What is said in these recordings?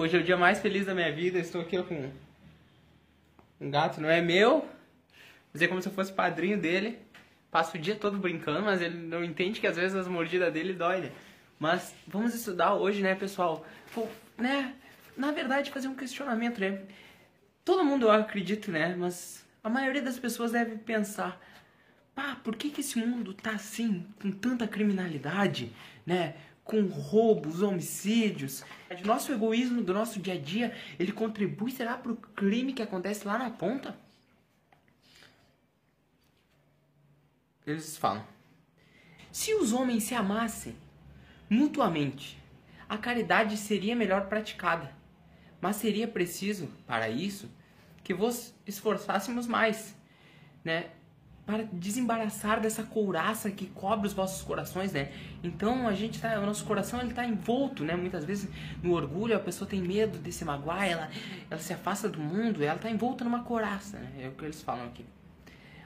Hoje é o dia mais feliz da minha vida. Estou aqui com um gato, não é meu, mas é como se eu fosse padrinho dele. Passo o dia todo brincando, mas ele não entende que às vezes as mordidas dele dói, né? Mas vamos estudar hoje, né, pessoal? Pô, né? Na verdade, fazer um questionamento, né? Todo mundo, eu acredito, né? Mas a maioria das pessoas deve pensar: pá, por que, que esse mundo tá assim, com tanta criminalidade, né? Com roubos, homicídios. O nosso egoísmo do nosso dia a dia, ele contribui, será, para o crime que acontece lá na ponta? Eles falam: se os homens se amassem mutuamente, a caridade seria melhor praticada, mas seria preciso, para isso, que vos esforçássemos mais, né? Para desembaraçar dessa couraça que cobre os vossos corações, né? Então a gente tá, o nosso coração ele tá envolto, né? Muitas vezes no orgulho a pessoa tem medo de se magoar, ela, ela se afasta do mundo, ela tá envolta numa couraça, né? É o que eles falam aqui.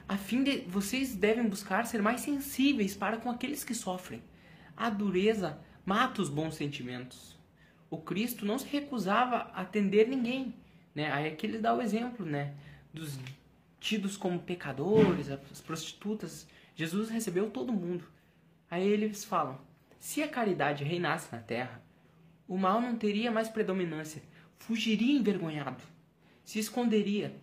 A fim de vocês devem buscar ser mais sensíveis para com aqueles que sofrem. A dureza mata os bons sentimentos. O Cristo não se recusava a atender ninguém, né? Aí aqui ele dá o exemplo, né? Dos tidos como pecadores, as prostitutas, Jesus recebeu todo mundo. Aí eles falam: se a caridade reinasse na terra, o mal não teria mais predominância, fugiria envergonhado, se esconderia,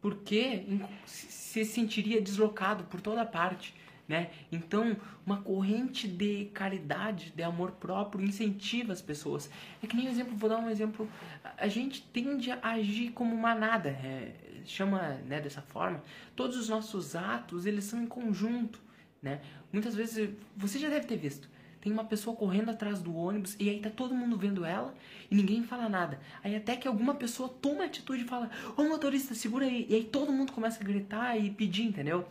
porque se sentiria deslocado por toda parte. Né? Então, uma corrente de caridade, de amor próprio, incentiva as pessoas. É que nem um exemplo, vou dar um exemplo. A gente tende a agir como manada. É, chama né, dessa forma, todos os nossos atos eles são em conjunto, né? Muitas vezes você já deve ter visto, tem uma pessoa correndo atrás do ônibus e aí tá todo mundo vendo ela e ninguém fala nada. Aí até que alguma pessoa toma atitude e fala: "Ô motorista, segura aí". E aí todo mundo começa a gritar e pedir, entendeu?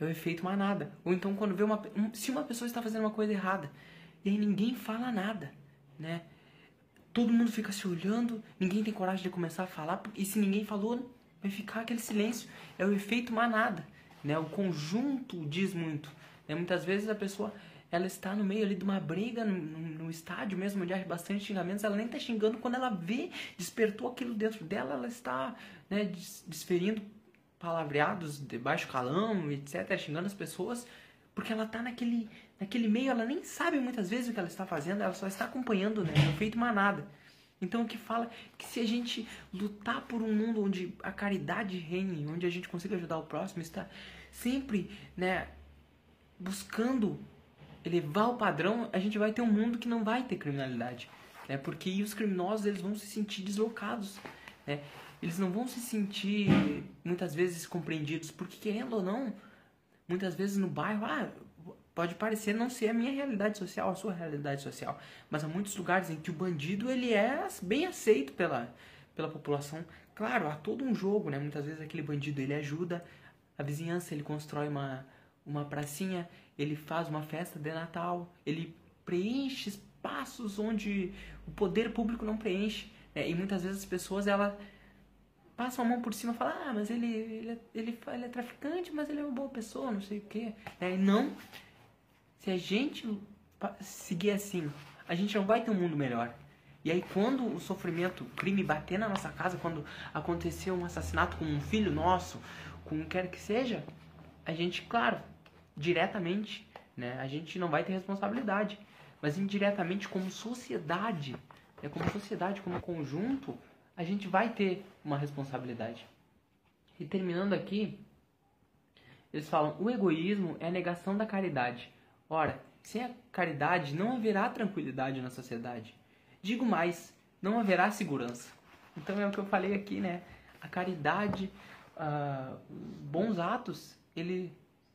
É o efeito manada. Ou então quando vê uma se uma pessoa está fazendo uma coisa errada e aí ninguém fala nada, né? Todo mundo fica se olhando, ninguém tem coragem de começar a falar, e se ninguém falou, vai ficar aquele silêncio. É o efeito manada, né? O conjunto diz muito. Né? Muitas vezes a pessoa ela está no meio ali de uma briga no, no, estádio mesmo, onde há bastante xingamentos, ela nem está xingando, quando ela vê, despertou aquilo dentro dela, ela está né, desferindo palavreados de baixo calão, etc., xingando as pessoas, porque ela está naquele, naquele meio, ela nem sabe muitas vezes o que ela está fazendo, ela só está acompanhando, né? É feito manada. Então o que fala que se a gente lutar por um mundo onde a caridade reine, onde a gente consiga ajudar o próximo, está sempre, né, buscando elevar o padrão, a gente vai ter um mundo que não vai ter criminalidade, né? Porque os criminosos eles vão se sentir deslocados, né? Eles não vão se sentir muitas vezes compreendidos, porque querendo ou não, muitas vezes no bairro, ah, pode parecer não ser a minha realidade social, a sua realidade social, mas há muitos lugares em que o bandido ele é bem aceito pela, pela população. Claro, há todo um jogo, né? Muitas vezes aquele bandido ele ajuda a vizinhança, ele constrói uma uma pracinha, ele faz uma festa de Natal, ele preenche espaços onde o poder público não preenche. Né? E muitas vezes as pessoas ela passa a mão por cima e fala, ah, mas ele, ele, é, ele, ele é traficante, mas ele é uma boa pessoa, não sei o quê. É, não, se a gente seguir assim, a gente não vai ter um mundo melhor. E aí quando o sofrimento, o crime bater na nossa casa, quando aconteceu um assassinato com um filho nosso, com quem quer que seja, a gente, claro, diretamente, né, a gente não vai ter responsabilidade. Mas indiretamente, como sociedade, né, como sociedade, como conjunto, a gente vai ter uma responsabilidade. E terminando aqui, eles falam: o egoísmo é a negação da caridade. Ora, sem a caridade não haverá tranquilidade na sociedade. Digo mais, não haverá segurança. Então é o que eu falei aqui, né? A caridade, uh, bons atos, ele,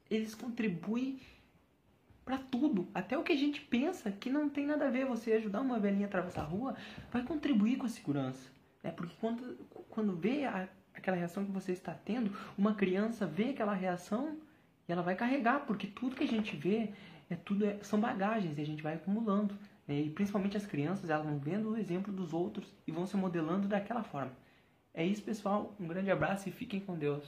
eles contribuem para tudo, até o que a gente pensa que não tem nada a ver. Você ajudar uma velhinha a atravessar a rua vai contribuir com a segurança. Né? Porque quando, quando vê a, aquela reação que você está tendo, uma criança vê aquela reação e ela vai carregar, porque tudo que a gente vê é tudo é, são bagagens e a gente vai acumulando. Né? E principalmente as crianças, elas vão vendo o exemplo dos outros e vão se modelando daquela forma. É isso, pessoal. Um grande abraço e fiquem com Deus.